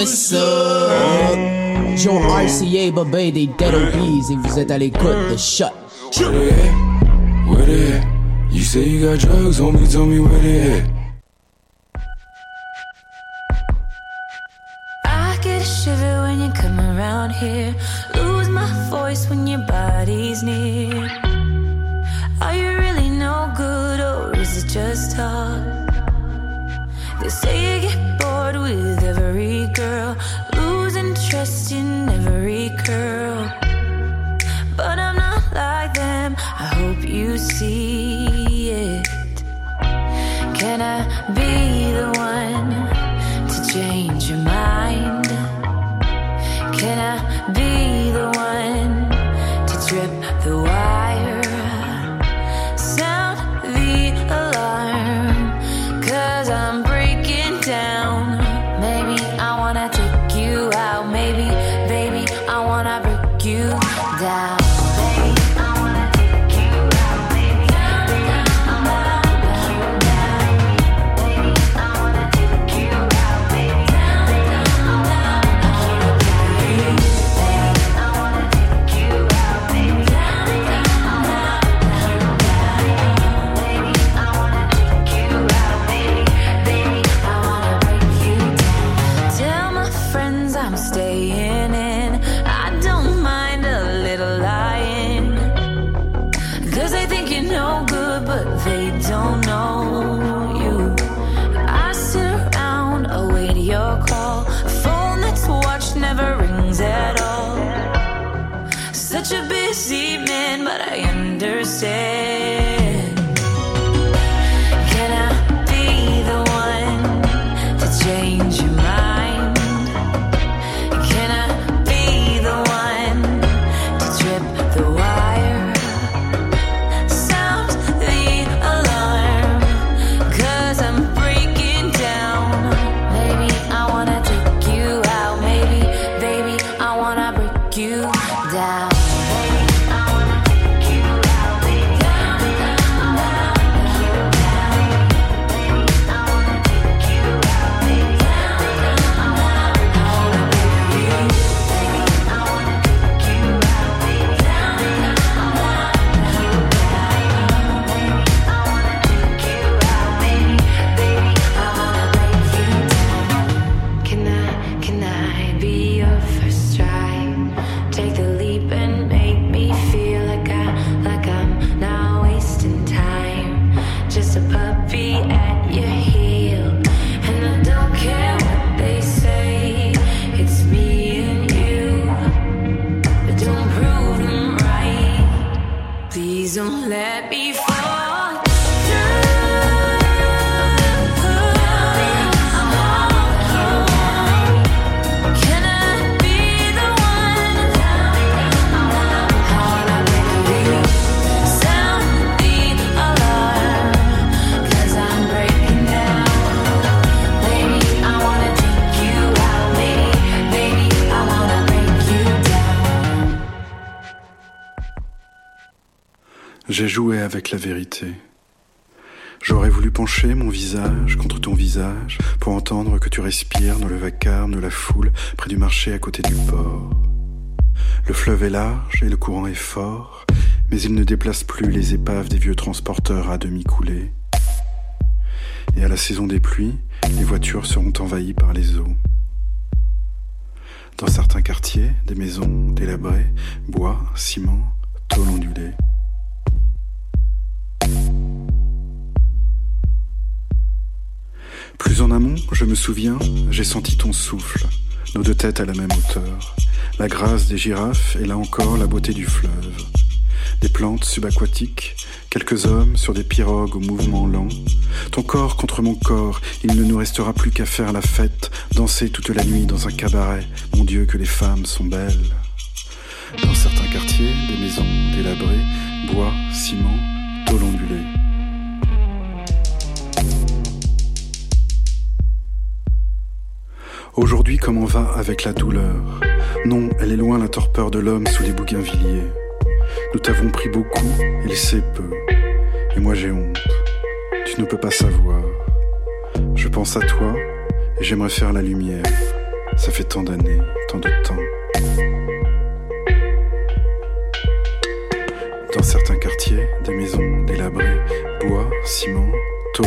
what's up? Joe RCA, Bobé, des Dead OBs, et vous êtes à l'écoute de Shut. Where they at? Where they at? You say you got drugs, homie, tell me where they at. I get a shiver when you come around here. Lose my voice when your body's near. Are you really no good or is it just talk? They say you get see J'ai joué avec la vérité. J'aurais voulu pencher mon visage contre ton visage pour entendre que tu respires dans le vacarme de la foule près du marché à côté du port. Le fleuve est large et le courant est fort, mais il ne déplace plus les épaves des vieux transporteurs à demi coulés. Et à la saison des pluies, les voitures seront envahies par les eaux. Dans certains quartiers, des maisons délabrées, bois, ciment, tôle ondulée. Plus en amont, je me souviens, j'ai senti ton souffle, nos deux têtes à la même hauteur, la grâce des girafes et là encore la beauté du fleuve. Des plantes subaquatiques, quelques hommes sur des pirogues au mouvement lent. Ton corps contre mon corps, il ne nous restera plus qu'à faire la fête, danser toute la nuit dans un cabaret. Mon Dieu, que les femmes sont belles. Dans certains quartiers, des maisons délabrées, bois, ciment, Aujourd'hui, comment va avec la douleur Non, elle est loin la torpeur de l'homme sous les bougainvilliers. Nous t'avons pris beaucoup, il sait peu. Et moi j'ai honte. Tu ne peux pas savoir. Je pense à toi et j'aimerais faire la lumière. Ça fait tant d'années, tant de temps. Dans certains quartiers, des maisons délabrées, bois, ciment, tôle.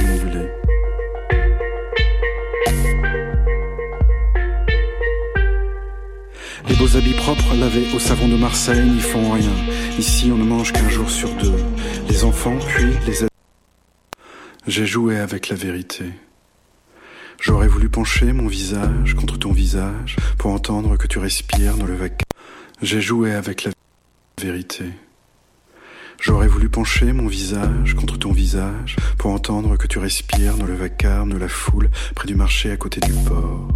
Les beaux habits propres lavés au savon de Marseille n'y font rien. Ici, on ne mange qu'un jour sur deux. Les enfants, puis les adultes. J'ai joué avec la vérité. J'aurais voulu pencher mon visage contre ton visage pour entendre que tu respires dans le vacarme. J'ai joué avec la vérité. J'aurais voulu pencher mon visage contre ton visage pour entendre que tu respires dans le vacarme de la foule près du marché à côté du port.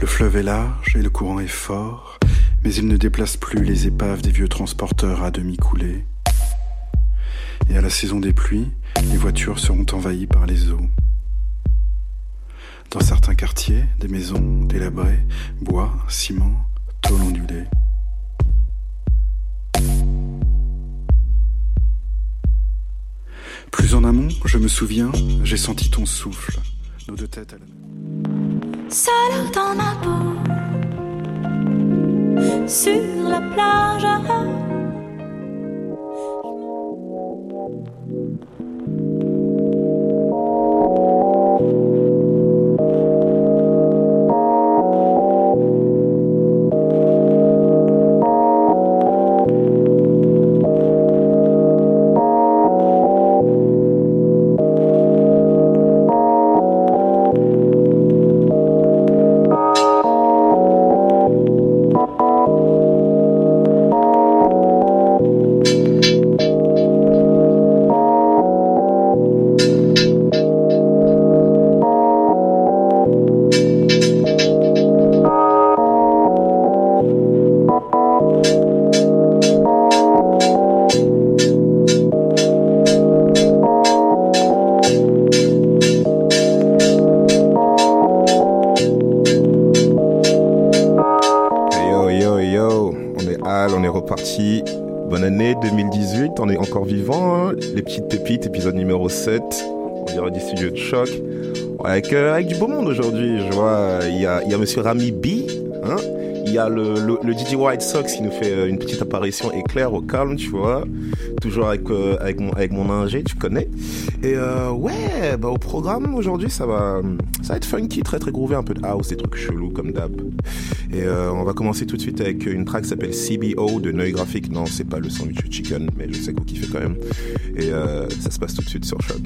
Le fleuve est large et le courant est fort, mais il ne déplace plus les épaves des vieux transporteurs à demi coulés. Et à la saison des pluies, les voitures seront envahies par les eaux. Dans certains quartiers, des maisons délabrées, bois, ciment, tôle ondulée. Plus en amont, je me souviens, j'ai senti ton souffle, nos deux têtes à la Seul dans ma peau, sur la plage. Monsieur Rami B. Hein il y a le, le, DJ White Sox qui nous fait euh, une petite apparition éclair au calme, tu vois. Toujours avec, euh, avec, mon, avec mon ingé, tu connais. Et euh, ouais, bah, au programme aujourd'hui, ça va, ça va être funky, très très groové, un peu de house, des trucs chelous comme d'hab. Et on va commencer tout de suite avec une track qui s'appelle CBO de Neuil Graphique. Non, c'est pas le sandwich chicken, mais je sais que vous kiffez quand même. Et ça se passe tout de suite sur Choc.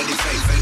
A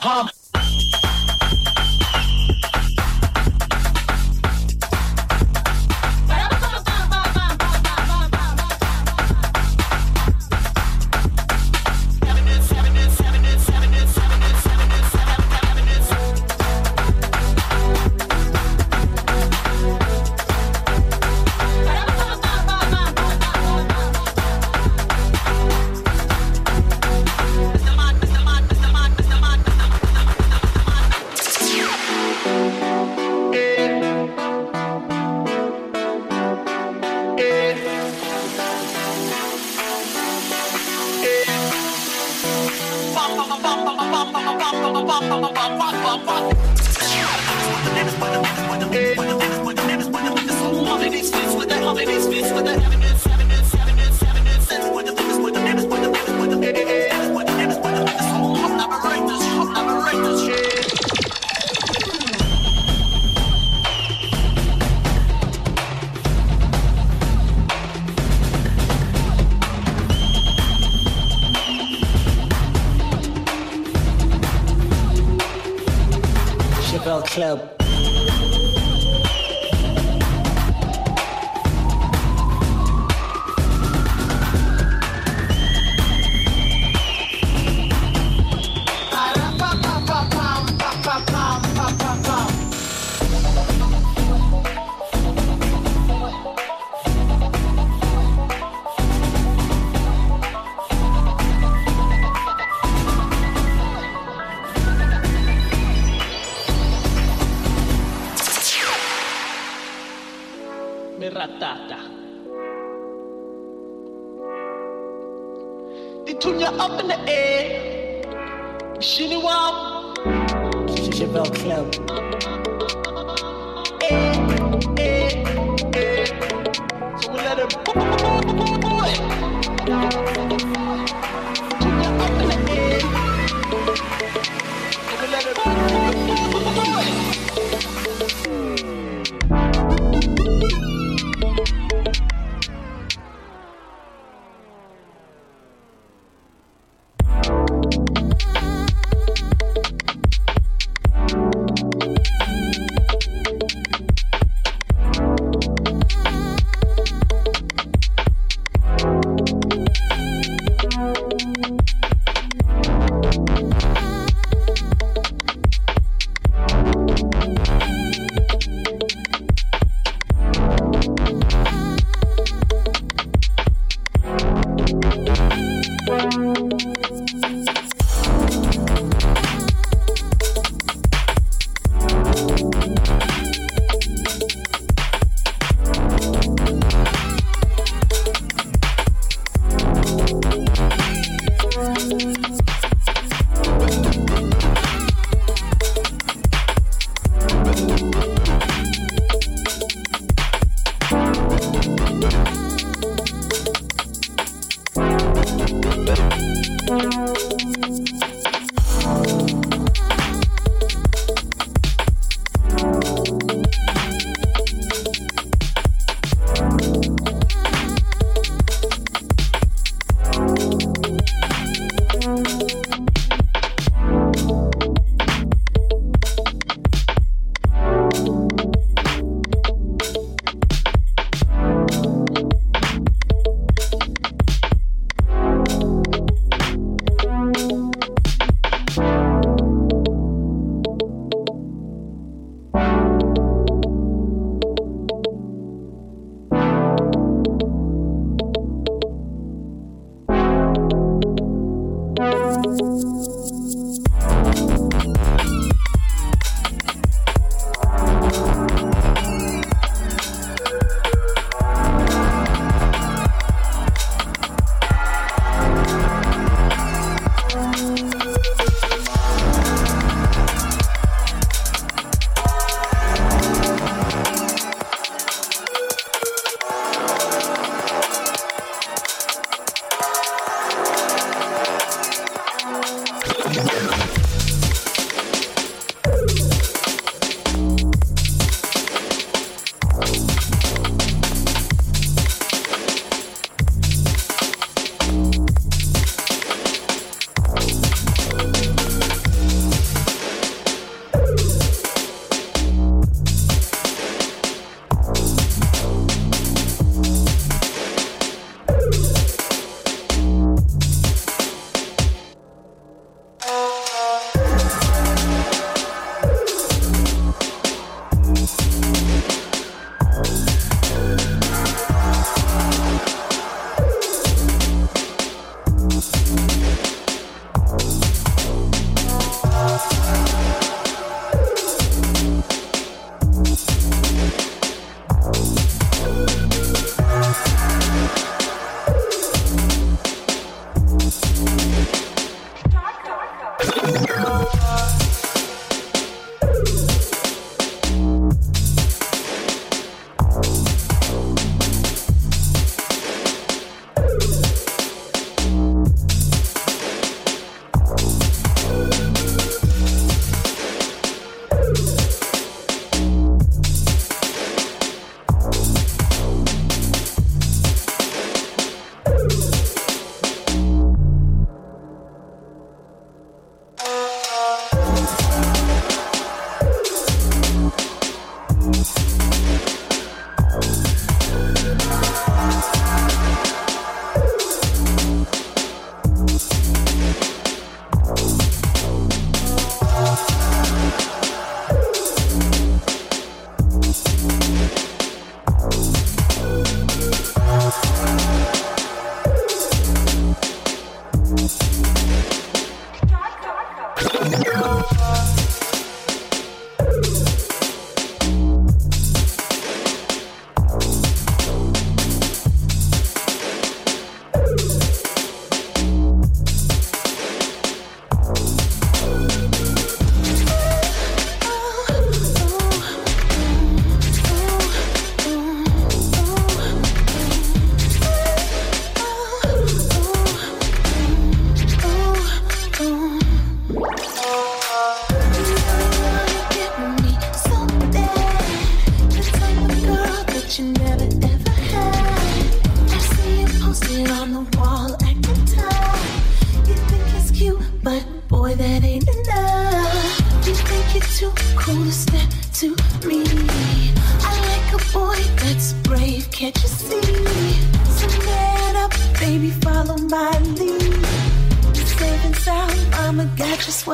pom. come ratata. Dithunya up in the air. Mshini wam. Kijiji Bell Club. Eh, eh, eh. So we let it.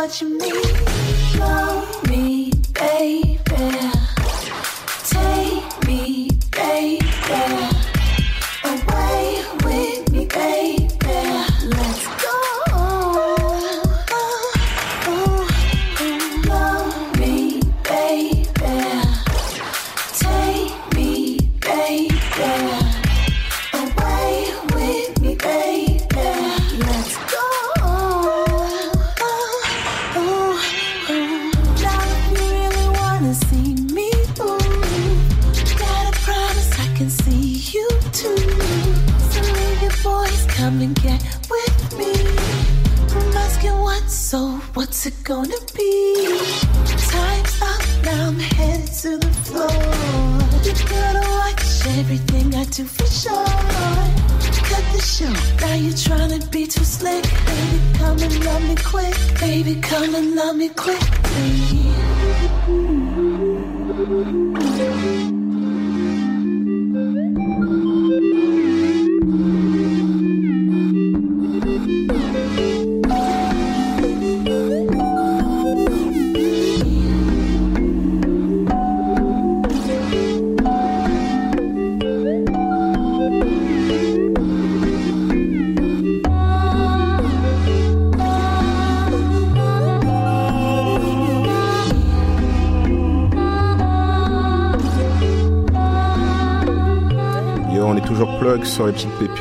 Sur les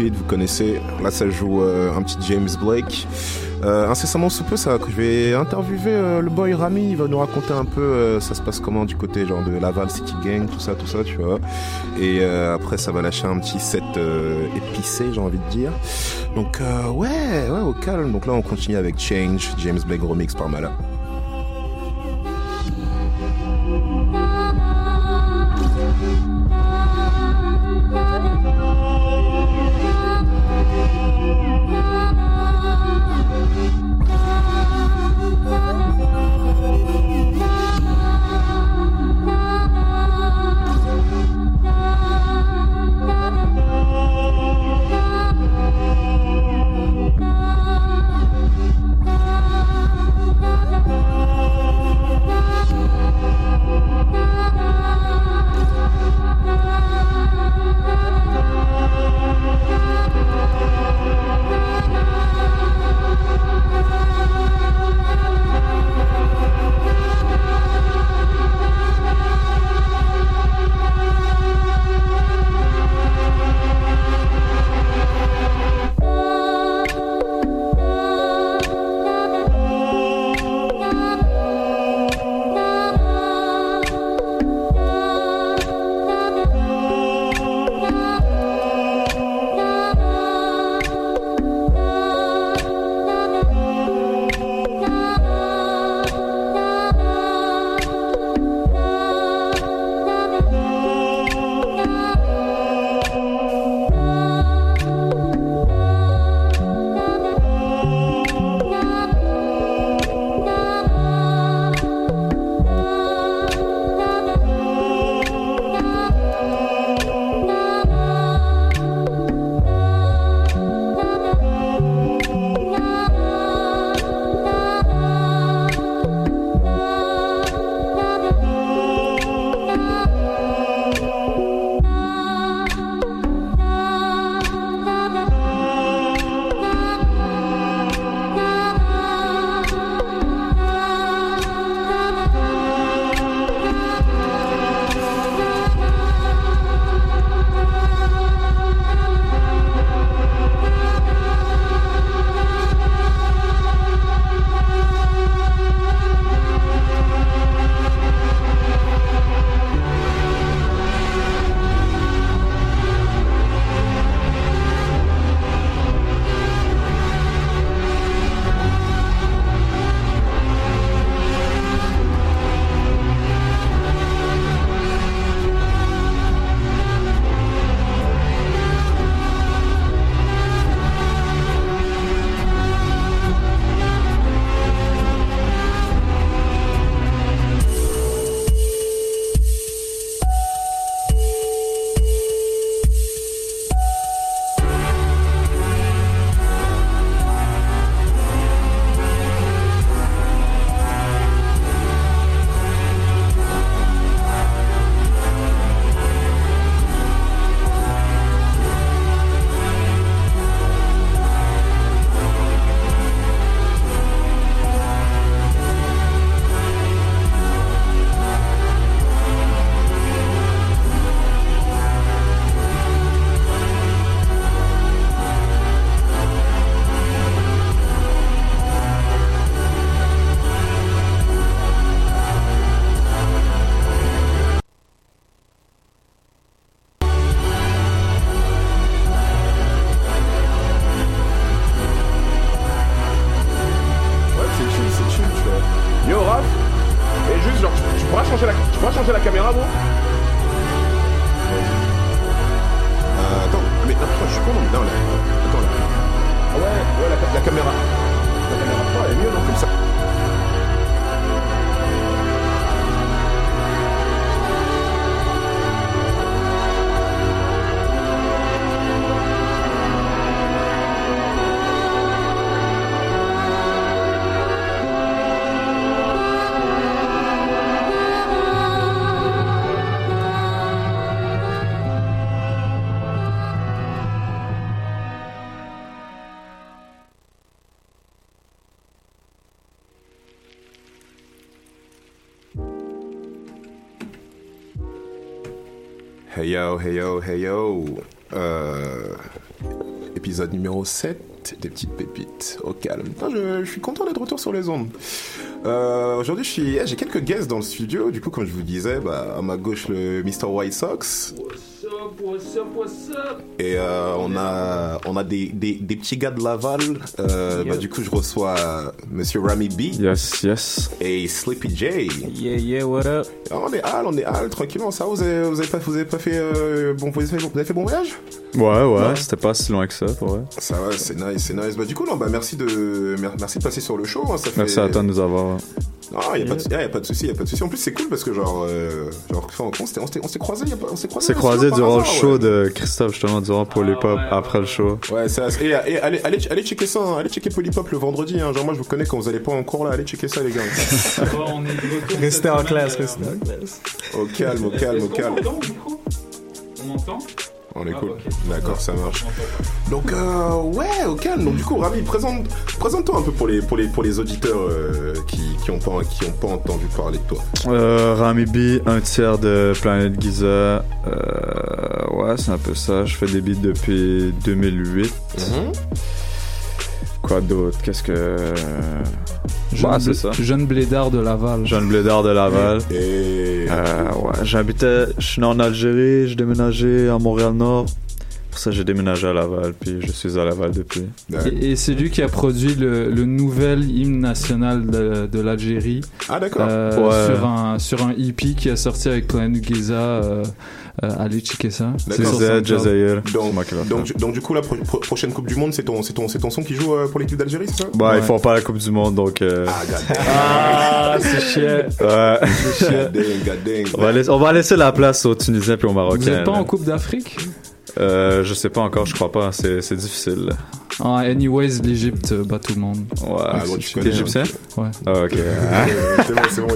vous connaissez. Là, ça joue euh, un petit James Blake. Euh, incessamment sous peu, ça, je vais interviewer euh, le boy Rami. Il va nous raconter un peu ça se passe comment du côté genre de Laval City Gang, tout ça, tout ça, tu vois. Et après, ça va lâcher un petit set épicé, j'ai envie de dire. Donc ouais, ouais, au calme. Donc là, on continue avec Change, James Blake remix par Mala. Yo, hey yo, hey yo. Euh, épisode numéro 7 des petites pépites au calme. Je, suis content d'être retour sur les ondes. Euh, Aujourd'hui, eh, j'ai quelques guests dans le studio. Du coup, comme je vous disais, bah, à ma gauche, le Mr. White Sox. Et euh, on a, on a des, des, des petits gars de Laval. Euh, bah, du coup, je reçois euh, Monsieur Rami B Yes, yes. et Sleepy J. Yeah, yeah, what up? Ah, on est hal, on est hal, tranquillement. Ça, va, vous avez, vous avez pas, vous avez pas fait, euh, bon, vous avez fait, vous avez fait bon voyage? Ouais, ouais, c'était pas si loin que ça, pour vrai. Ça va, c'est nice, c'est nice. Bah, du coup, non, bah, merci de, mer- merci de passer sur le show. hein, ça fait... Merci à toi de nous avoir. Ah, y a pas de, y a pas de souci, y a pas de souci. En plus, c'est cool parce que genre, euh, genre, on s'est croisés, on s'est croisés. On s'est dans croisé durant le show ouais. de Christophe, justement, durant Polypop, après le show. Ouais, c'est et, et allez, allez, allez checker ça, hein. allez checker Polypop le vendredi. Hein. Genre, moi, je vous connais quand vous allez pas en cours là, allez checker ça, les gars. Restez en classe, restez en classe. Au calme, au calme, au calme. On m'entend On est Ah, cool. ok. D'accord, ça marche. Donc, euh, ouais, au calme. Donc, du coup, Rami, présente, présente-toi un peu pour les, pour les, pour les auditeurs euh, qui, qui ont pas, qui ont pas entendu parler de toi. Euh, Rami B, un tiers de Planète Giza. Euh, ouais, c'est un peu ça. Je fais des beats depuis 2008. Quoi d'autre? Qu'est-ce que... Jeune, Ouais, c'est blé- ça. jeune blédard de Laval. Jeune blédard de Laval. Et Euh, ouais, j'habitais, je suis né en Algérie, j'ai déménagé à Montréal-Nord. Pour ça, j'ai déménagé à Laval, puis je suis à Laval depuis. Et, et c'est lui qui a produit le, le nouvel hymne national de, de l'Algérie ah d'accord. euh, Ouais. sur, un, sur un EP qui a sorti avec Planet Giza. Euh, allez checker ça. C'est c'est Donc, donc, donc, du coup, la pro- pro- prochaine Coupe du Monde, c'est ton, c'est ton, c'est ton son qui joue euh, pour l'équipe d'Algérie, c'est ça? Bah, Ouais. ils font pas la Coupe du Monde, donc. Euh... Ah, Ah, c'est chiant. ouais. god damn. on, va laisser, on va laisser la place aux Tunisiens puis aux Vous Marocains. êtes pas en Coupe d'Afrique? Euh, je sais pas encore, je crois pas. C'est, c'est difficile. ah, Anyways, l'Égypte euh, bat tout le monde. Ouais. Ah, bon, tu connais, égyptien? Ouais. Ah, ok. C'est bon, c'est bon,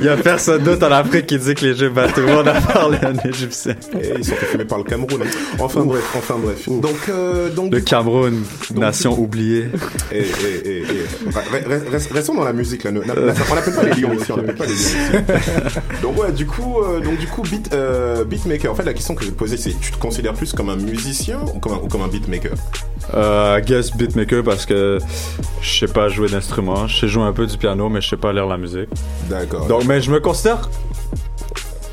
il y a personne d'autre en Afrique qui dit que l'Égypte bat tout le monde à part les Égyptiens. Et ils sont filmer par le Cameroun. hein. Enfin bref, enfin bref. Donc, euh, donc, Le Cameroun, nation oubliée. Eh, eh, eh, eh. Re- re- re- Restons dans la musique là. On n'appelle pas les lions ici. On n'appelle pas les lions ici. Donc ouais, du coup, euh, donc du coup, beat, euh, beatmaker. En fait, la question que je vais te poser, c'est tu te considères plus comme un musicien ou comme un, ou comme un beatmaker? Euh, I guess beatmaker parce que je sais pas jouer d'instrument. Je sais jouer un peu du piano, mais je sais pas lire la musique. D'accord. Donc, mais je me considère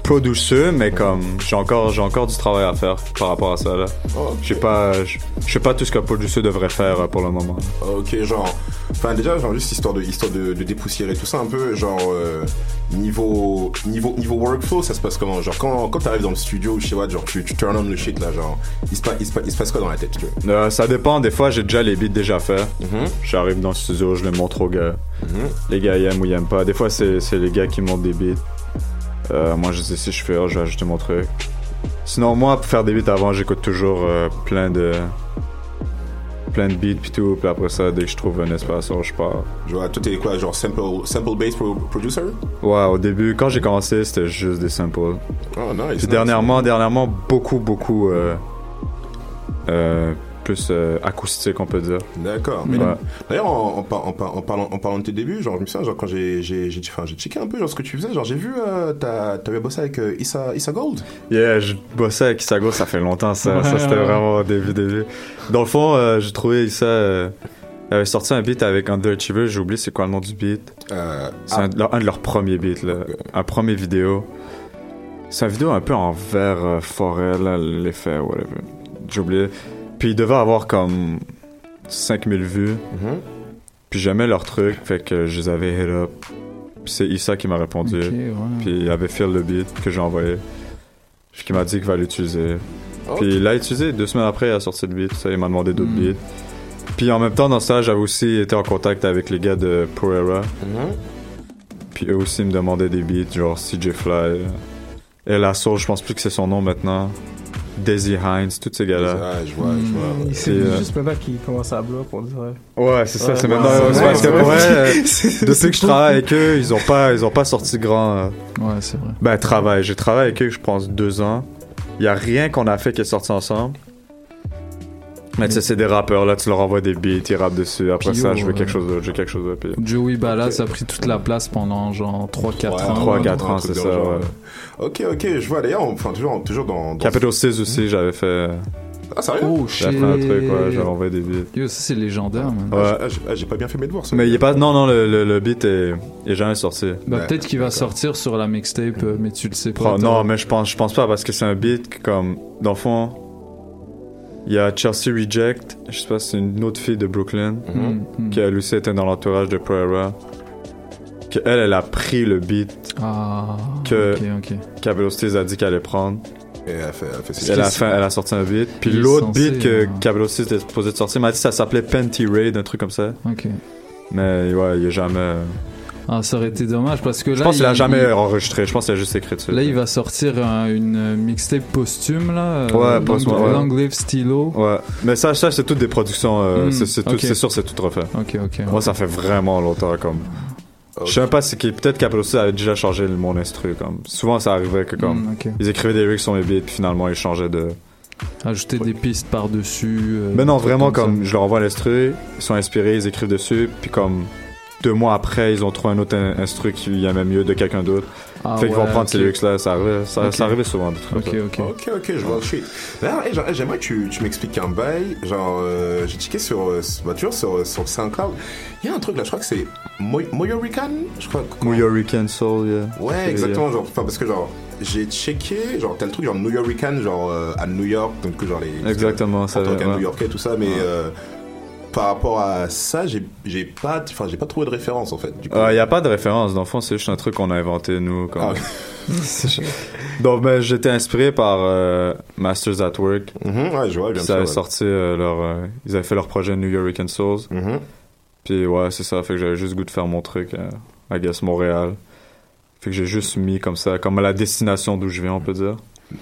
producteur, mais comme j'ai encore, j'ai encore du travail à faire par rapport à ça là. Ok. Je sais pas, je sais pas tout ce qu'un producteur devrait faire euh, pour le moment. Ok, genre, enfin déjà, genre juste histoire de histoire de, de dépoussiérer tout ça un peu, genre euh, niveau niveau niveau workflow, ça se passe comment? Genre quand quand t'arrives dans le studio, je sais pas, genre tu, tu turn on le shit là, genre il se passe il se passe, il se passe quoi dans la tête Euh, ça dépend. Des fois, j'ai déjà les beats déjà faits. Mhm, J'arrive dans le studio, je les montre aux gars. mhm. Les gars ils aiment ou ils aiment pas. Des fois, c'est c'est les gars qui montent des beats. Euh, moi, je sais si je fais, oh, je vais ajouter mon truc. Sinon, moi, pour faire des beats avant, j'écoute toujours euh, plein de plein de beats puis tout. Puis après ça, dès que je trouve un espace, oh, je pars. Genre toi t'es quoi, genre sample sample based pro- producer? Ouais, au début, quand j'ai commencé, c'était juste des samples. Oh nice. Puis nice. dernièrement, dernièrement, beaucoup, beaucoup euh, plus euh, acoustique, on peut dire. D'accord. Mais Ouais. D'ailleurs, en, en, par- en, par- en parlant, en parlant de tes débuts, genre, je me souviens, genre, quand j'ai, j'ai, j'ai, j'ai checké un peu, genre, ce que tu faisais, genre, j'ai vu, euh, t'as, t'avais bossé avec euh, Issa, Issa Gold. Yeah, je bossais avec Isago, ça fait longtemps, ça. ça, c'était Ouais, vraiment début, début. Dans le fond, euh, j'ai trouvé ça. Euh, il avait sorti un beat avec Underachiever, j'ai oublié c'est quoi le nom du beat. Euh, C'est un, de leur- un de leurs premiers beats, là. Un premier vidéo. C'est une vidéo un peu en vert euh, forêt, là, l'effet, whatever. J'ai oublié. Puis il devait avoir comme 5000 vues. mhm. Puis j'aimais leur truc, fait que je les avais hit up. Puis c'est Issa qui m'a répondu. Ouais. Puis il avait fait le beat que j'ai envoyé. Puis qui m'a dit qu'il va l'utiliser. Puis il l'a utilisé. Deux semaines après, il a sorti le beat. Ça, il m'a demandé d'autres Mm. beats. Puis en même temps, dans ça, j'avais aussi été en contact avec les gars de Pro Era. Mhm. Puis eux aussi me demandaient des beats, genre CJ Fly. Et la source, je pense plus que c'est son nom maintenant. Daisy Hines, tous ces gars-là. Ah, je vois, je vois. Ouais. C'est euh, juste maintenant qu'il commence à bloquer, on dirait. Ouais, c'est ça, Ouais, c'est maintenant. ouais, parce que ouais. pour vrai, euh, depuis que je travaille avec eux, ils ont pas, ils ont pas sorti grand. euh, Ouais, c'est vrai. Ben, travail. J'ai travaillé avec eux, je pense, deux ans. Il y a rien qu'on a fait qui est sorti ensemble. Mais tu sais, c'est des rappeurs, là, tu leur envoies des beats, ils rappent dessus. Après ça, yo, je veux euh, quelque chose d'autre, j'ai quelque chose d'autre. Puis... Joey Ballaz a pris toute la place pendant genre 3-4 Ouais, ans. Trois, un quatre truc ans, dans c'est ça, genre, ouais. euh. Ok, ok, je vois. D'ailleurs, on- enfin, toujours, toujours dans. dans- Capital 6 aussi, j'avais fait. Ah, sérieux? Oh shit. J'avais fait un truc, ouais, j'avais envoyé des beats. Yo, ça c'est légendaire, man. Ah, Ouais. j'ai- ah, j'ai- ah, j'ai pas bien fait mes devoirs. ça. Mais il est pas. Non, non, le, le, le beat est, est jamais sorti. Bah, Ouais, peut-être qu'il va sortir sur la mixtape, euh, mais tu le sais pas. Oh, non, mais je pense, je pense pas parce que c'est un beat que, comme, dans le fond, il y a Chelsea Reject, je sais pas, c'est une autre fille de Brooklyn, Mhm. Hmm, hmm. qui elle aussi était dans l'entourage de Pro Era. Que elle, elle a pris le beat Ah, Que- ok, ok. Capital Steez a dit qu'elle allait prendre. Et elle a fait, elle a fait ses Elle a, skills. fait, elle a sorti un beat. Puis l'autre beat que Capital Steez était supposé de sortir, m'a dit que ça s'appelait Panty Raid, un truc comme ça. Ok. Mais ouais, il est jamais. Ah, ça aurait été dommage parce que là. Je pense qu'il a jamais il- enregistré, je pense qu'il a juste écrit dessus. Là, il va sortir un- une euh, mixtape posthume, là. euh, Ouais, Long- posthume, ouais. Long Live Stylo. Ouais, mais ça, ça c'est toutes des productions. euh, Hmm, c'est c'est tout- ok. c'est sûr, c'est tout refait. Ok, ok. Moi, ça fait vraiment longtemps, comme. Je sais même pas si peut-être Steez avait déjà changé le- mon instru, comme. Souvent, ça arrivait que, comme. Hmm. Ils écrivaient des lyrics sur mes beats, puis finalement, ils changeaient de. Ajouter des pistes par-dessus. euh, Mais non, vraiment, ça. comme je leur envoie l'instru, ils sont inspirés, ils écrivent dessus, puis comme deux mois après, ils ont trouvé un autre in- instru qui y avait mieux de quelqu'un d'autre. Ah, fait qu'ils vont prendre ces lyrics-là, ça arrivait, ça, arrivait souvent. Ok, ok. Ok, ok, je vois le shit. D'ailleurs, hey, genre, hey, j'aimerais que tu, tu m'expliques un bail. Genre, euh, j'ai checké sur, euh, bah, toujours sur, sur SoundCloud. Il y a un truc là, je crois que c'est Moy- Moyorican Je crois. New York Soul, yeah. Ouais, exactement. Genre, parce que genre, j'ai checké, genre, t'as le truc genre New Yorican, genre euh, à New York, donc que genre les. Exactement, ça En tant ouais. New Yorkais, tout ça, mais euh, par rapport à ça, j'ai j'ai pas, enfin, j'ai pas trouvé de référence en fait. Il n'y a pas de référence, dans le fond, c'est juste un truc qu'on a inventé, nous. Comme... Ah. Donc, ben, j'étais inspiré par euh, Masters at Work. Mhm, ouais, je vois, bien Puis sûr. ça avait ouais. sorti euh, leur. euh, ils avaient fait leur projet New York Souls. Mhm. Puis ouais, c'est ça. Fait que j'avais juste le goût de faire mon truc à, I guess, Montréal. Fait que j'ai juste mis comme ça, comme à la destination d'où je viens, on peut dire.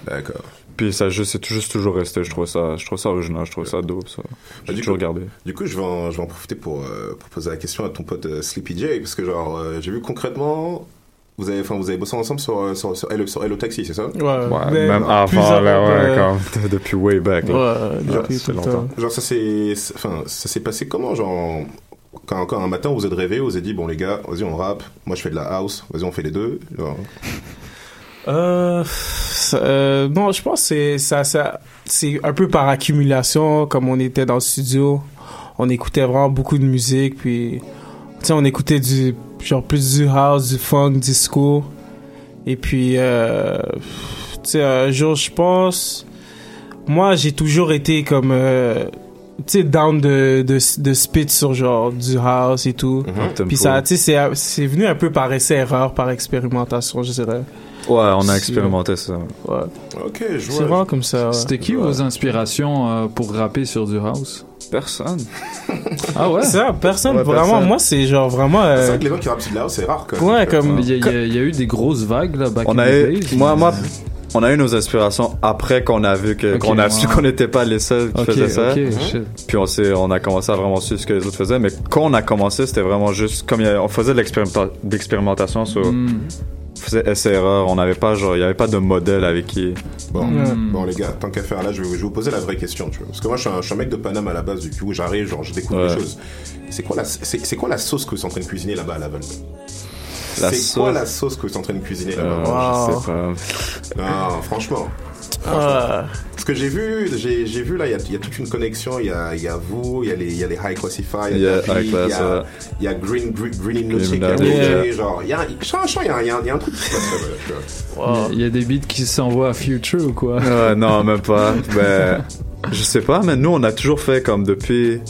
D'accord. Puis ça c'est juste toujours resté. Je trouve ça, je trouve ça original, je trouve ça dope, ça. J'ai du toujours coup- gardé. Du coup, je vais en, je vais en profiter pour, euh, pour poser la question à ton pote euh, Sleepy J, parce que genre, euh, j'ai vu concrètement, vous avez, enfin, vous avez bossé ensemble sur, euh, sur, sur, Hello, sur Hello Taxi, c'est ça? Ouais, Ouais, mais même avant, là, ouais, depuis way back, là. Ouais, depuis longtemps. temps. Genre, ça s'est, c'est- enfin, ça s'est passé comment, genre, quand, quand un matin vous êtes réveillé, vous vous êtes dit, bon les gars, vas-y on rappe, moi je fais de la house, vas-y on fait les deux. Genre, Euh, euh, non, je pense que c'est ça, ça, c'est un peu par accumulation, comme on était dans le studio, on écoutait vraiment beaucoup de musique, puis tu sais, on écoutait du genre plus du house, du funk, disco, et puis euh, tu sais, un jour, je pense, moi, j'ai toujours été comme euh, tu sais, down de, de, de spit sur genre du house et tout. Tempo. Puis ça, tu sais, c'est- c'est venu un peu par essai-erreur, par expérimentation, je dirais. Ouais, on a c'est- expérimenté ça. Ouais. ok, je C'est vois. vraiment comme ça. ouais. C'était qui vos inspirations euh, pour rapper sur du house? Personne. Ah ouais? C'est ça, personne, Ouais, vraiment, personne. moi, c'est genre vraiment. C'est euh, vrai que les gens qui rappent sur la house, c'est rare quand même. Ouais, comme- il y, a, y y eu des grosses vagues là, back On in a the eu, days. moi, moi, on a eu nos inspirations après qu'on a vu que, qu'on a su qu'on n'était pas les seuls qui faisaient ça. shit. Puis on s'est, on a commencé à vraiment suivre ce que les autres faisaient. Mais quand on a commencé, c'était vraiment juste comme a- on faisait de l'expérimenta- d'expérimentation sur, Hmm. On faisait essai erreur. On n'avait pas genre, il y avait pas de modèle avec qui. Bon, Mm. bon les gars, tant qu'à faire là, je vais, je vais vous poser la vraie question, tu vois. Parce que moi, je suis un, je suis un mec de Paname à la base, du coup, j'arrive, genre, je découvre Ouais. des choses. C'est quoi la, c'est, c'est quoi la sauce que vous êtes en train de cuisiner là-bas à Laval La C'est quoi la sauce que vous êtes en train de cuisiner Euh, là-bas Je sais pas. Non, franchement. Ah, Ce que j'ai vu, j'ai, j'ai vu là, il y a, il y a toute une connexion. Il y a, il y a vous, il y a les, il y a les High Classify, il y a, Yeah, David, High Class, il y a, ouais. il y a Green, Green, Green Hypnotic, Green il y a Hypnotic, DJ, genre, il y a, il y a, il y a, il y a un truc wow. Il y a des beats qui s'envoient à Future ou quoi non, même pas. Ben, je sais pas, mais nous, on a toujours fait comme depuis,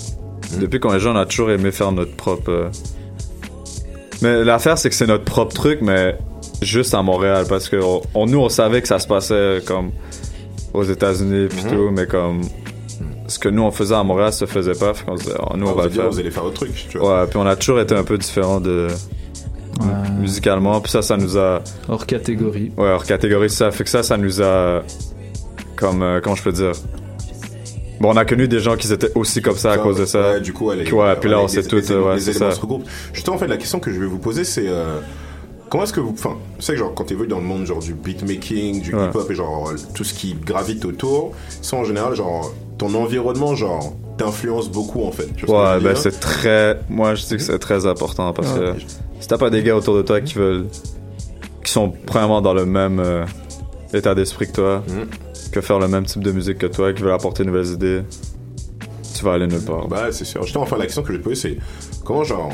depuis qu'on est jeune, on a toujours aimé faire notre propre. euh, Mais l'affaire, c'est que c'est notre propre truc, mais juste à Montréal. Parce que on- on- nous, on savait que ça se passait comme aux États-Unis puis Mhm. tout, mais comme ce que nous on faisait à Montréal se faisait pas. Fait qu'on se disait, oh, nous Ah, on vous va allez le faire. vous allez faire votre truc, tu vois. Ouais, puis on a toujours été un peu différent de musicalement. Puis ça, ça nous a Hors catégorie. ouais hors catégorie. Ça fait que ça, ça nous a comme euh, comment je peux dire? Bon, on a connu des gens qui étaient aussi comme ça à cause de ça. Ouais, du coup, elle est. Ouais, puis là, on s'est tous, ouais, c'est ça. Justement, en fait, la question que je vais vous poser, c'est. euh, Comment est-ce que vous. Enfin, tu sais que genre, quand t'évolues dans le monde genre, du beatmaking, du Ouais. hip-hop et genre tout ce qui gravite autour, ça en général, genre, ton environnement, genre, t'influence beaucoup en fait. Tu vois Ouais, ben c'est très. Moi, je dis que c'est très important parce que si t'as pas des gars autour de toi qui veulent. qui sont premièrement dans le même euh, état d'esprit que toi, Mhm. que faire le même type de musique que toi, qui veulent apporter de nouvelles idées, tu vas aller nulle part. Bah, c'est sûr. Justement, enfin, la question que je vais te poser, c'est comment, genre,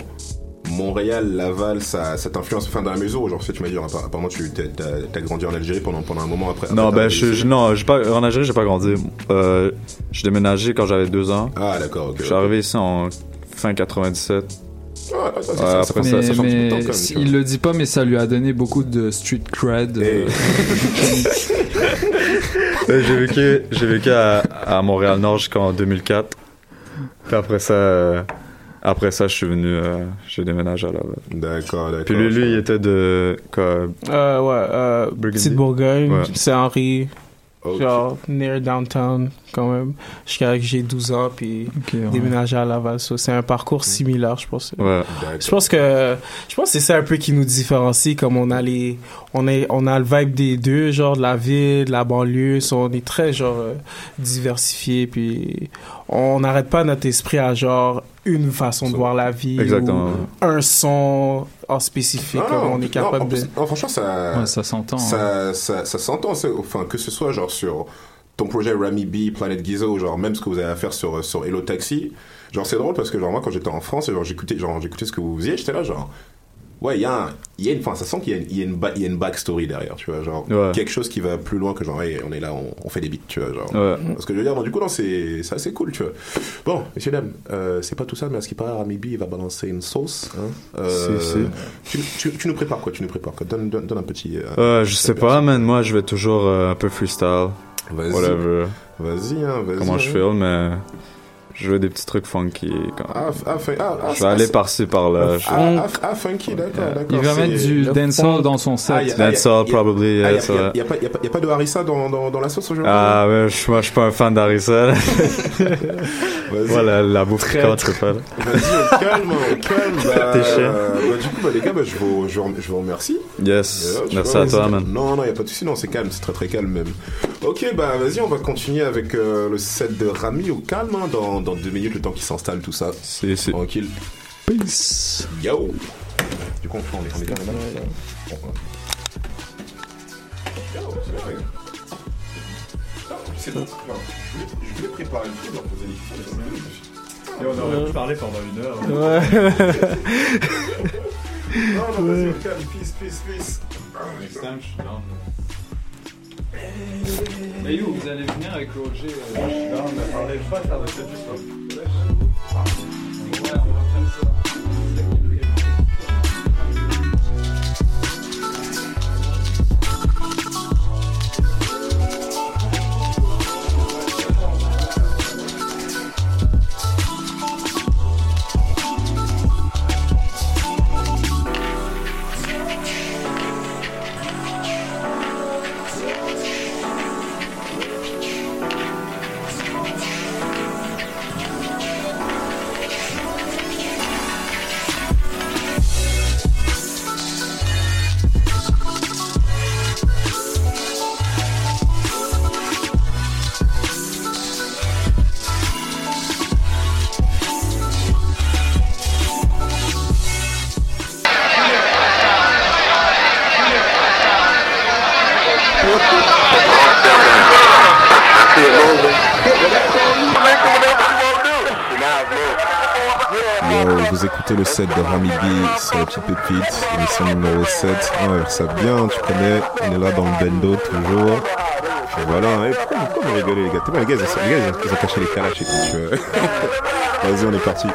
Montréal, Laval, ça, ça t'influence, enfin, dans la mesure où, genre, tu m'as dit, appa- apparemment, tu t'as, grandi en Algérie pendant, pendant un moment après. non, ben, je, je- non, pas, en Algérie, j'ai pas grandi. Euh, j'ai déménagé quand j'avais deux ans. Ah, d'accord, ok. Je suis arrivé ici en fin 97. Ah, ça, ça, Ouais, ça, ça, après Mais, ça bout de temps, mais quand même, il le dit pas, mais ça lui a donné beaucoup de street cred. euh, Euh, j'ai vécu, j'ai vécu à, à Montréal-Nord jusqu'en 2004. Puis après ça, euh, après ça, je suis venu, euh, j'ai déménagé à Laval. D'accord, d'accord. Puis lui, lui, il était de, quoi, Euh, ouais, euh, Burgundy. Petite Bourgogne, Ouais. Saint-Henri, Ok. genre, near downtown, quand même. Jusqu'à que j'ai 12 ans, puis ok, ouais. déménager à Laval. So, c'est un parcours similaire, je pense. ouais. Je pense que je pense que c'est ça un peu qui nous différencie comme on a les on est on a le vibe des deux genre de la ville de la banlieue so, on est très genre euh, diversifié puis on n'arrête pas notre esprit à genre une façon de voir la vie Exactement. ou un son en spécifique on est non, en capable de plus- non, franchement, ça, Ouais, ça s'entend. hein. ça, ça, ça s'entend, c'est- enfin, que ce soit genre sur ton projet Rami B, Planet Gizo, genre même ce que vous avez à faire sur, sur Hello Taxi. Genre, c'est drôle parce que, genre, moi, quand j'étais en France, genre, j'écoutais, genre, j'écoutais ce que vous faisiez, j'étais là, genre, ouais, il y a un, il y a une, enfin, ça sent qu'il y a une, il y a une, ba- il y a une backstory derrière, tu vois, genre, Ouais. quelque chose qui va plus loin que, genre, hey, on est là, on, on fait des beats, tu vois, genre. Ouais. Parce que je veux dire, du coup, non, c'est c'est assez cool, tu vois. Bon, messieurs, dames, euh, c'est pas tout ça, mais à ce qui paraît, Rami B, il va balancer une sauce. Hein. Euh, Si, Tu, tu, tu nous prépares quoi Tu nous prépares quoi? Donne, donne, donne un petit. euh, Euh, je sais pas, man. Moi, je vais toujours un peu freestyle. Vas-y. Whatever. Vas-y, hein, vas-y. Comment je hein. feel, mais je veux des petits trucs funky. Quand... Ah, ah, fin- ah, ah, je vais aller par-ci, par-là. Je... Ah, ah, ah, funky, d'accord, d'accord. Il va mettre du dancehall funk. dans son set. Ah, Dancehall, probably, Ah, yeah, y a, pas, y a pas, y a pas de harissa dans, dans, dans la sauce aujourd'hui Ah ouais, je, moi je suis pas un fan d'Arissa. voilà, la bouffe je sais pas. là. Vas-y, au calme, au calme. Bah, T'es chiant. bah, du coup, bah, les gars, bah, je, vous, je, vous, je vous remercie. Yes, Euh, merci vois, à toi, man. Non, non, y a pas de souci, non, c'est calme, c'est très très calme même. Ok, bah vas-y, on va continuer avec euh, le set de Rami au calme, hein, dans, dans deux minutes, le temps qu'il s'installe, tout ça. C'est, c'est... Tranquille. Peace. Yo Du coup, on on est, on est bien là. Yo, c'est bon. Non, Je voulais, préparer une chose, leur poser des questions. Et on aurait pu parler pendant une heure. ouais Non, non, vas-y, au calme, peace, peace, peace. Mais you, vous allez venir avec Roger. Yo, Petite pépite, émission numéro 7. On va ça bien, tu connais. On est là dans le bendo toujours. Et voilà, et pourquoi, pourquoi vous rigolez les gars T'es bon, les gars, les gars, ils ont- caché les calaches et tout. tu vois. Vas-y, on est parti.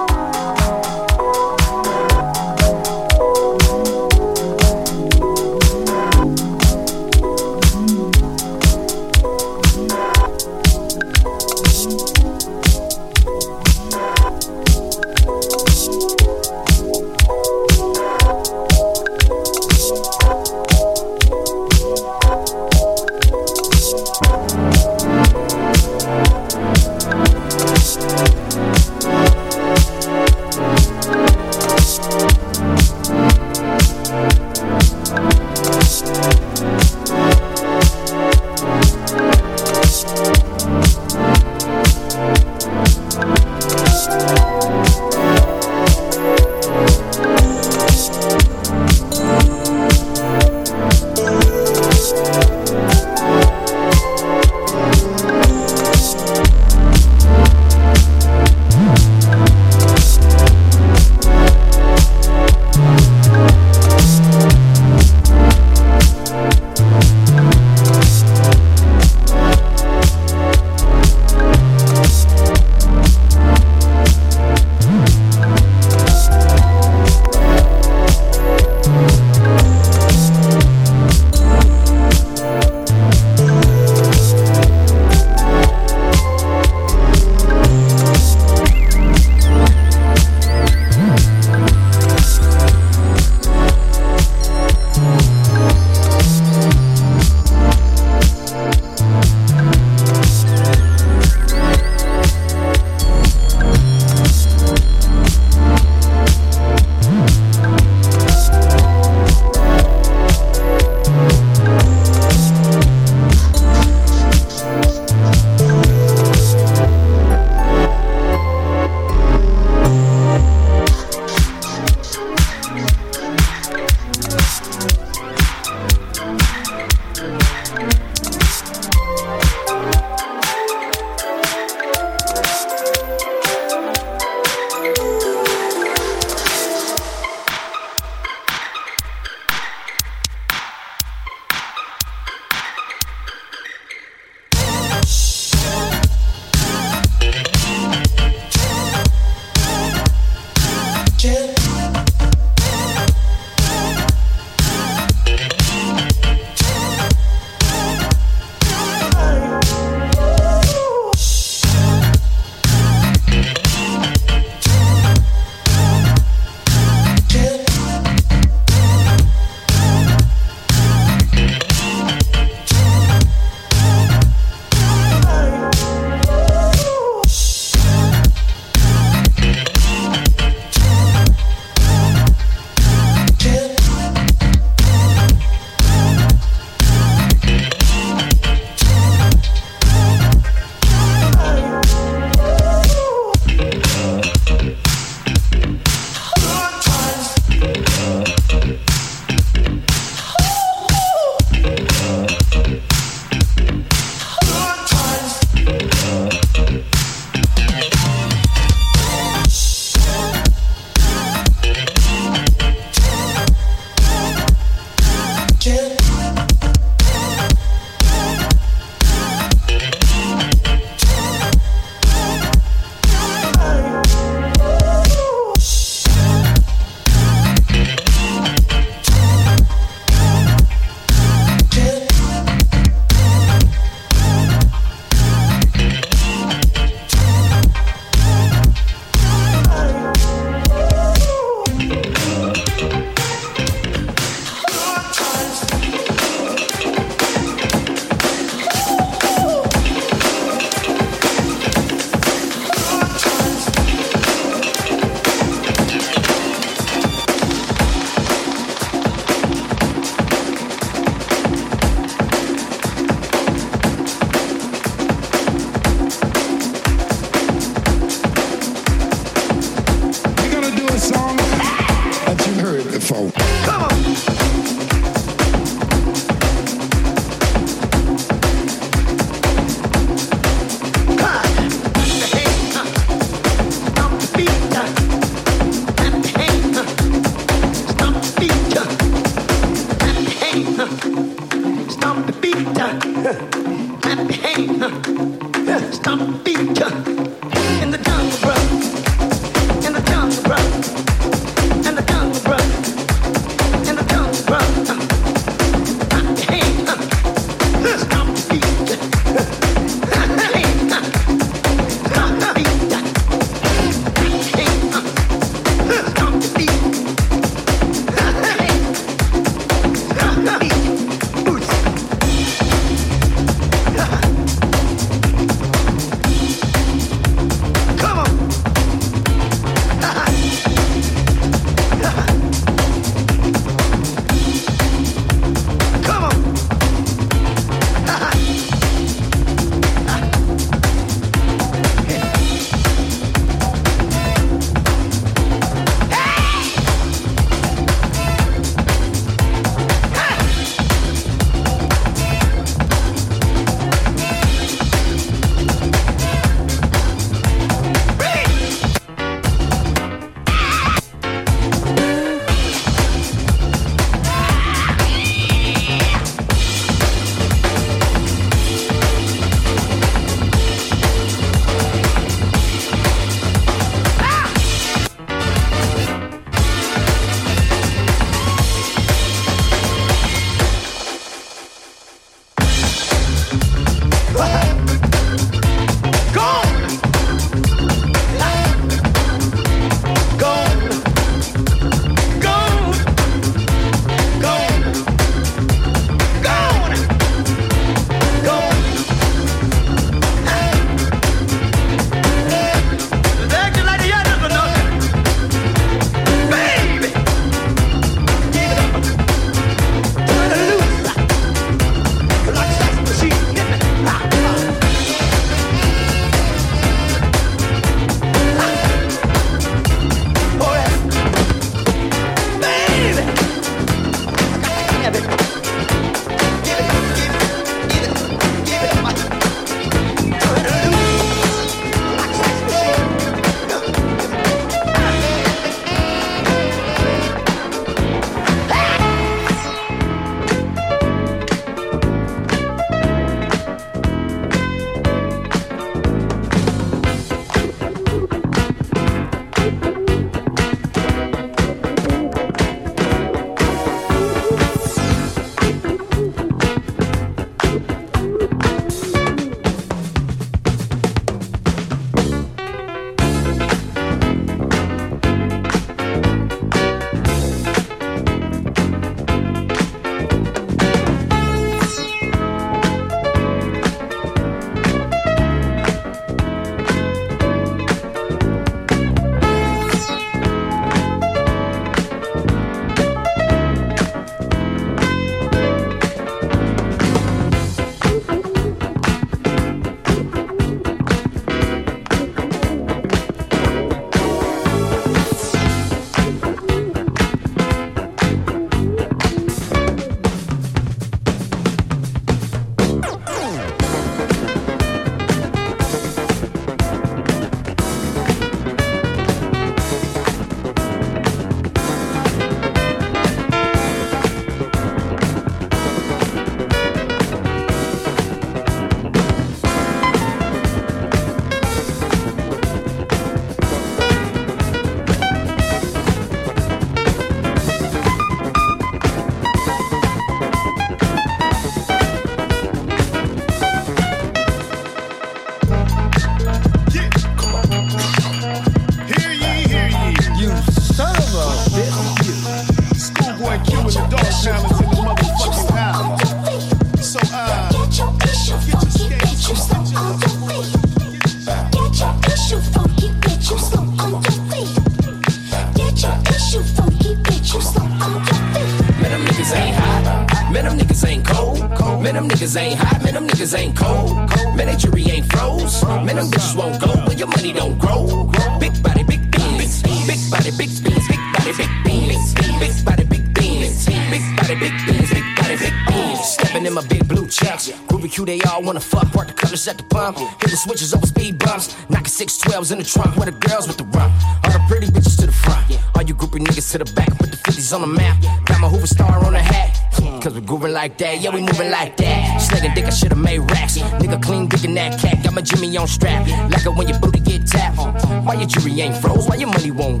Hit the switches over speed bumps. Six twelves in the trunk. Where the girls with the rump. All the pretty bitches to the front. All you groupie niggas to the back. Put the 50s on the map. Got my Hoover star on the hat. Cause we grooving like that. Yeah, we moving like that. Slinging dick, I should've made racks. Nigga clean dick in that cat. Got my Jimmy on strap. Like it when your booty get tapped. Why your jewelry ain't froze? Why your money won't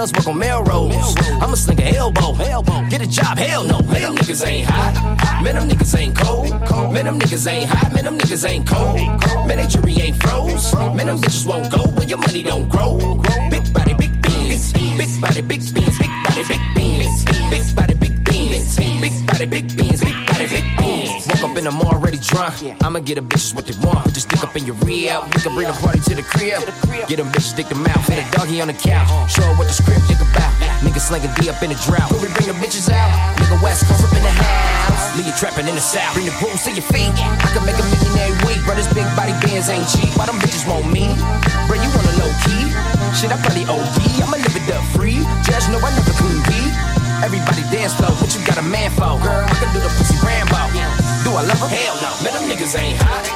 cuz work on Melrose. I'm a slinger elbow. Get a job, hell no. Man, them niggas ain't hot. Man, them niggas ain't cold. Man, them niggas ain't hot. Man, them niggas ain't cold. Man, that jury ain't froze. Man, them bitches won't go when your money don't grow. Big body, big beans. Big body, big beans. Big body, big beans. Big body, big beans. Big body, big beans. Big body, big beans. Woke up and I'm already drunk. I'ma get them bitches what they want. Stick up in your rear. We can bring the party to the crib. Get them bitches, stick them out. Fit a doggy on the couch. Show her what the script think about. Niggas slinging D up in the drought. When we bring the bitches out. Nigga West Coast up in the house. Leave you trapping in the south. Bring the booze to your feet. I can make a million every week. Bro, this big body bands ain't cheap. Why them bitches want me? Bro, you want a low key? Shit, I probably OD. I'ma live it up free. Judge, no, I never clean beat. Everybody dance slow, what you got a man for? Girl, I can do the pussy Rambo. Do I love her? Hell no. Man, them niggas ain't hot.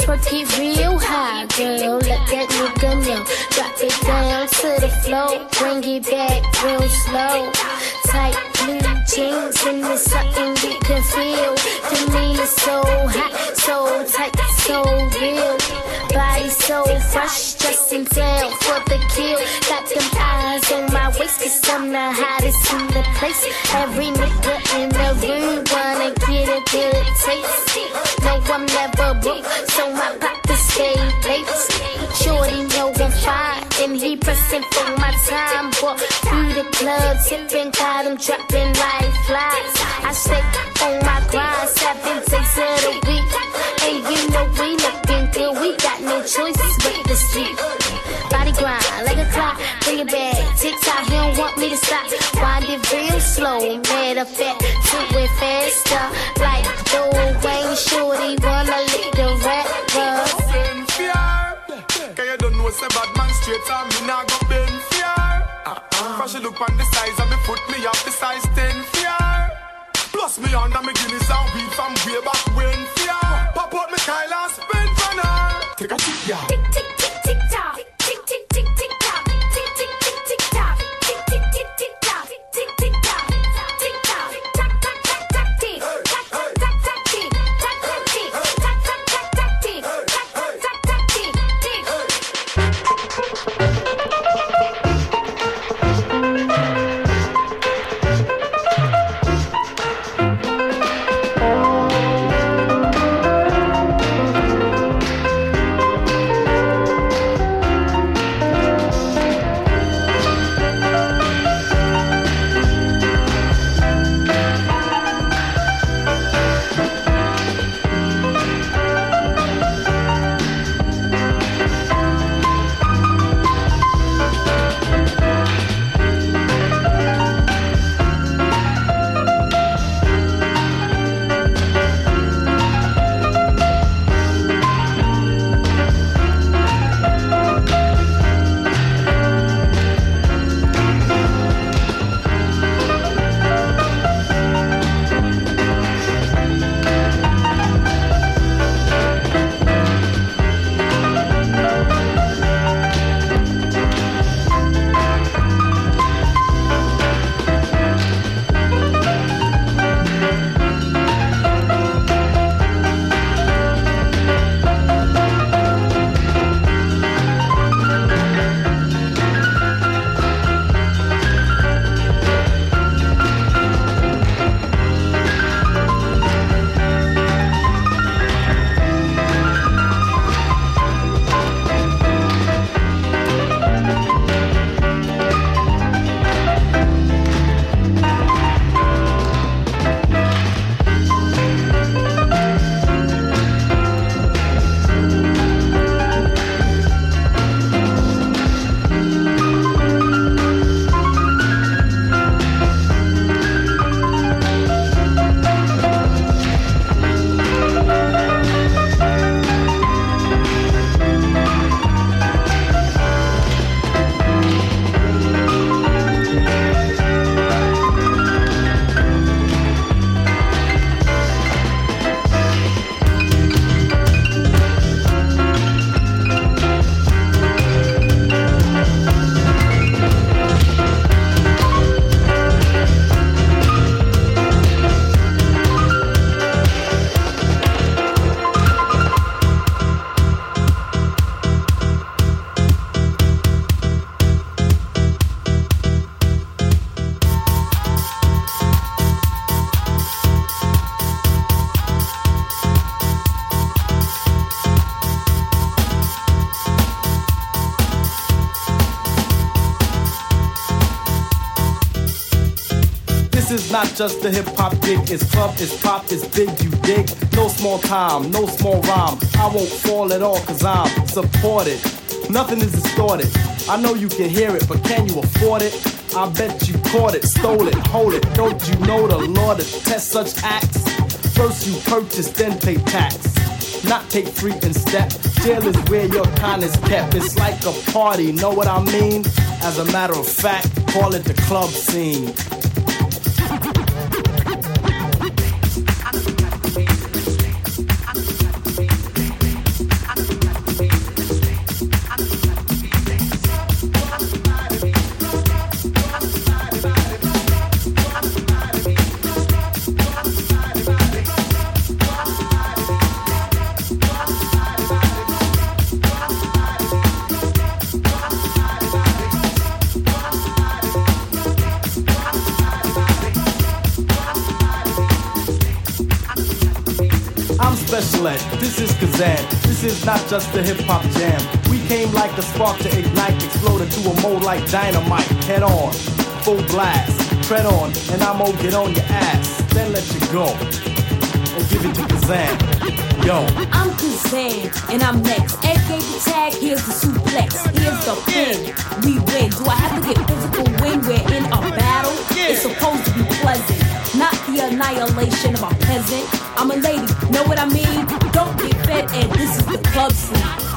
Twerk it real high, girl. Let that nigga know. Drop it down to the floor. Bring it back real slow. Tight blue jeans and it's something you can feel. The me, it's so hot, so tight, so real. Body so fresh, just in town for the kill. Got them eyes on my waist, cause I'm the hottest in the place. Every nigga in the room wanna get a good taste. No, I'm never broke, so my pockets stay late. Shorty know I'm fine, and he pressing for my time. Walk through the club, tipping, got him dropping like flies. I stay on my grind, seven days of the week. And you know we looking good, we got no choices but the sleep. Body grind like a clock, bring it back. Tick tock, he don't want me to stop. Wind it real slow, matter of fact, do it faster. Like the Wayne Shorty, wanna lick the rapper. Say bad man straight and me nah go bend fear. Uh-uh. Cause she look on the size of me foot, me off the size 10 fear. Plus me under me Guinness and weed from way back when fear. Pop out me Kyle and spend for her. Take a tip, yeah. Not just a hip hop gig, it's club, it's pop, it's big, you dig? No small time, no small rhyme. I won't fall at all, cause I'm supported. Nothing is distorted. I know you can hear it, but can you afford it? I bet you caught it, stole it, hold it. Don't you know the law to test such acts? First you purchase, then pay tax. Not take free and step. Jail is where your kind is kept. It's like a party, know what I mean? As a matter of fact, call it the club scene. This is not just a hip hop jam. We came like a spark to ignite, explode into a mold like dynamite. Head on, full blast, tread on, and I'm gonna get on your ass. Then let you go and give it to Kazan. Yo. I'm Kazan, and I'm next. AK the tag, here's the suplex. Here's the pin. We win. Do I have to get physical when we're in a battle? It's supposed to be pleasant, not the annihilation of a peasant. I'm a lady, know what I mean? Don't get fed, and this is the club scene.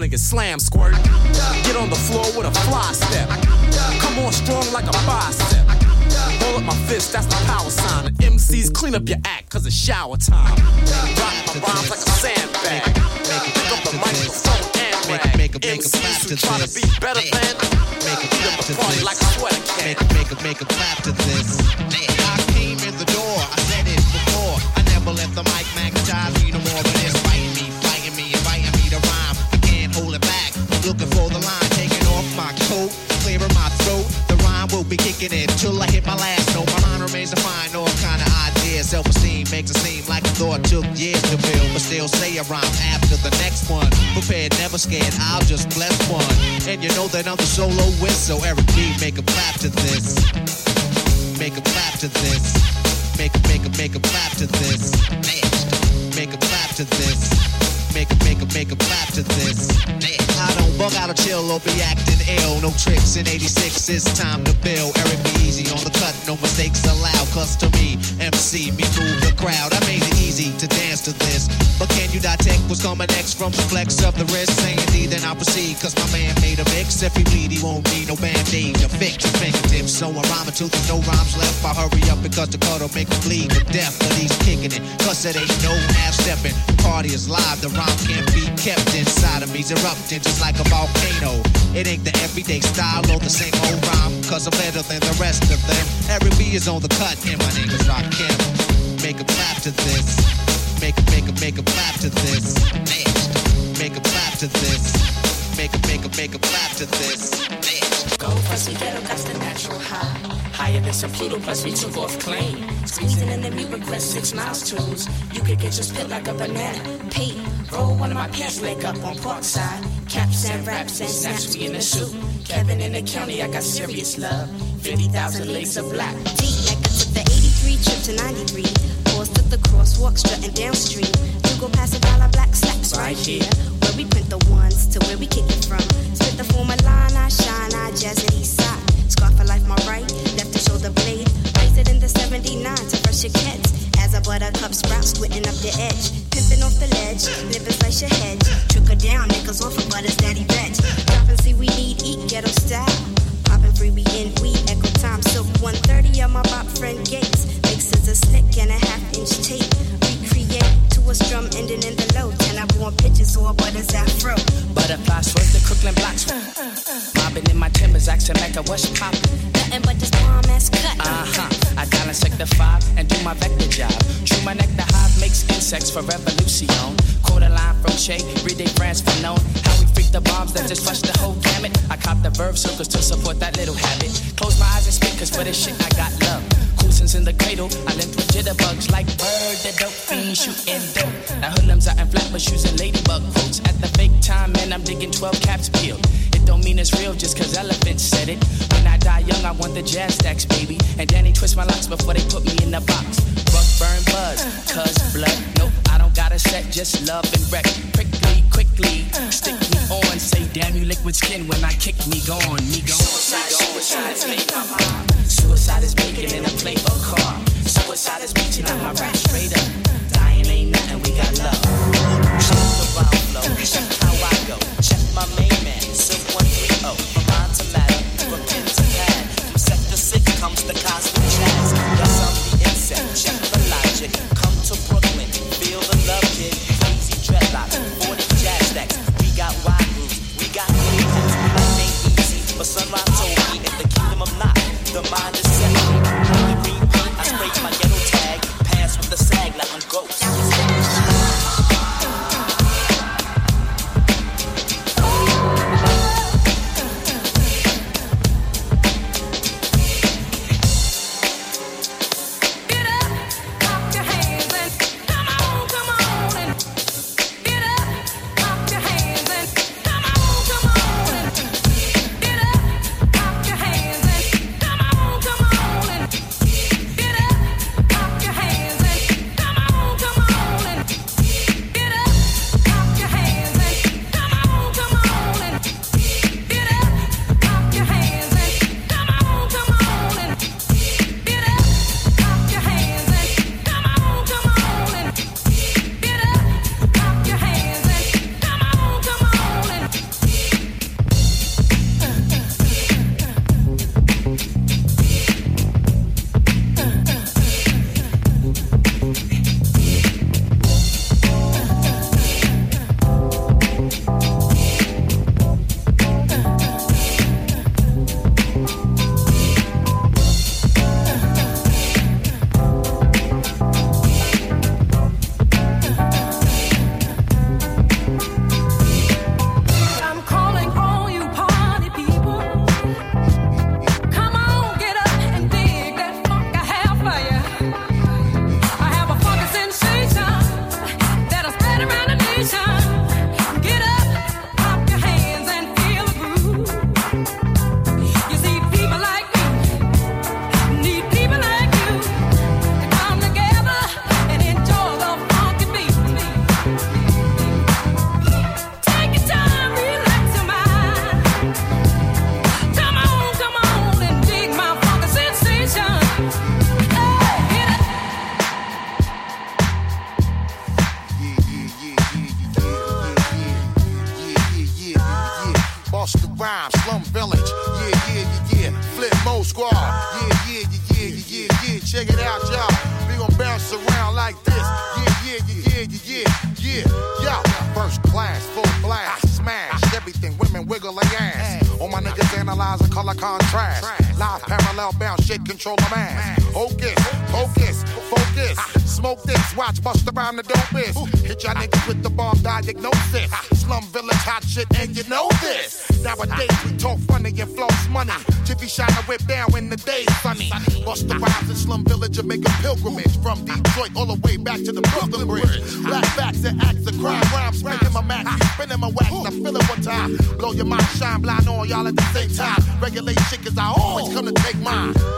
You're gonna get slammed, squirt. Get on the floor with a fly step. Come on strong like a bicep. Hold up my fist, that's the power sign. And MCs clean up your act, cause it's shower time. Rock my rhymes like a sandbag. Pick up the microphone and rag. MCs who try to be better than. Beat up the party like a sweater can. Make, make, a, make a clap to this. In 86, it's time to build. Eric easy on the cut, no mistakes allowed. Cause to me, MC, me move the crowd. I made it easy to dance to this. But can you detect what's coming next from the flex of the wrist? Saying D, then I'll proceed. Cause my man made a mix. If he bleed, he won't need no band-aid to fix. So I'm rhyming till there's no rhymes left. I hurry up because the cut'll make me bleed to death. But he's kicking it. Cause it ain't no half-stepping. Party is live, the rhyme can't be kept inside of me's erupting just like a volcano. It ain't the everyday style or the same old rhyme, cause I'm better than the rest of them. Every B is on the cut, and my name is Rakim. Make a clap to this. Make a make a make a clap to this. Make a clap to this. Make a make a make a clap to this. Go plus we ghetto, that's the natural high. Higher than some Pluto, plus we took off clean. Squeezing in the meat request six miles tunes. You could get your spit like a banana. Pete, roll one of my pants leg up on park side. Caps and raps and snaps, we in the suit. Kevin in the county, I got serious love. 50,000 legs of black. D, like I took the 83 trip to 93. Paused at the crosswalk, strutting downstream. You go past a dollar black slacks right here. We print the ones to where we kick it from. Spit the former line, I shine, I jazz it east side. Scarf for life, my right, left to shoulder blade. Raise it in the 79 to fresh your kids. As a buttercup sprout, splitting up the edge. Pimping off the ledge, living slice your hedge. Trickle down, niggas off of butters, daddy veg. Dropping see we need, eat ghetto style. Popping free, we in, we echo time. Silk 130 on my bop friend Gates. Mixes a slick and a half inch tape. To a strum ending in the low. Ten I want pitches or butters afro. Butterfly swerve the Crooklyn blocks. Uh, uh, uh. Mobbing in my timbers, asking Mecca, what's poppin'? Nothing but this bomb ass cut. Uh huh. I dial in sector five and do my vector job. True my neck, the hive makes insects for revolution. Quarter line from read they France for known. How we freak the bombs that just flush the whole gamut. I cop the verb circles to support that little habit. Close my eyes and speak, cause for this shit I got love. Coulson's in the cradle, I limped with jitterbugs like bird, the dope fiend shooting dope. Now hoodlums out in flatbush using ladybug quotes. At the fake time, man, I'm digging 12 caps peeled. It don't mean it's real just cause elephants said it. When I die young, I want the jazz stacks, baby. And Danny twist my locks before they put me in the box. Buck burn buzz, cuz blood. Nope, I don't got a set, just love and wreck. Quickly, quickly, stick me on. Say, damn you liquid skin when I kick me gone, me gone. Suicide, suicide is made my mind. Suicide is making in a Suicide is my straight up. Dying ain't nothing, we got love. Check the how I go. Check my main man, Silk 130. From to from comes the cosmic jazz. The insect, check the logic. Come to Brooklyn, feel the love, kid. Crazy dreadlocks, 40 jazz. We got wide we got ghost.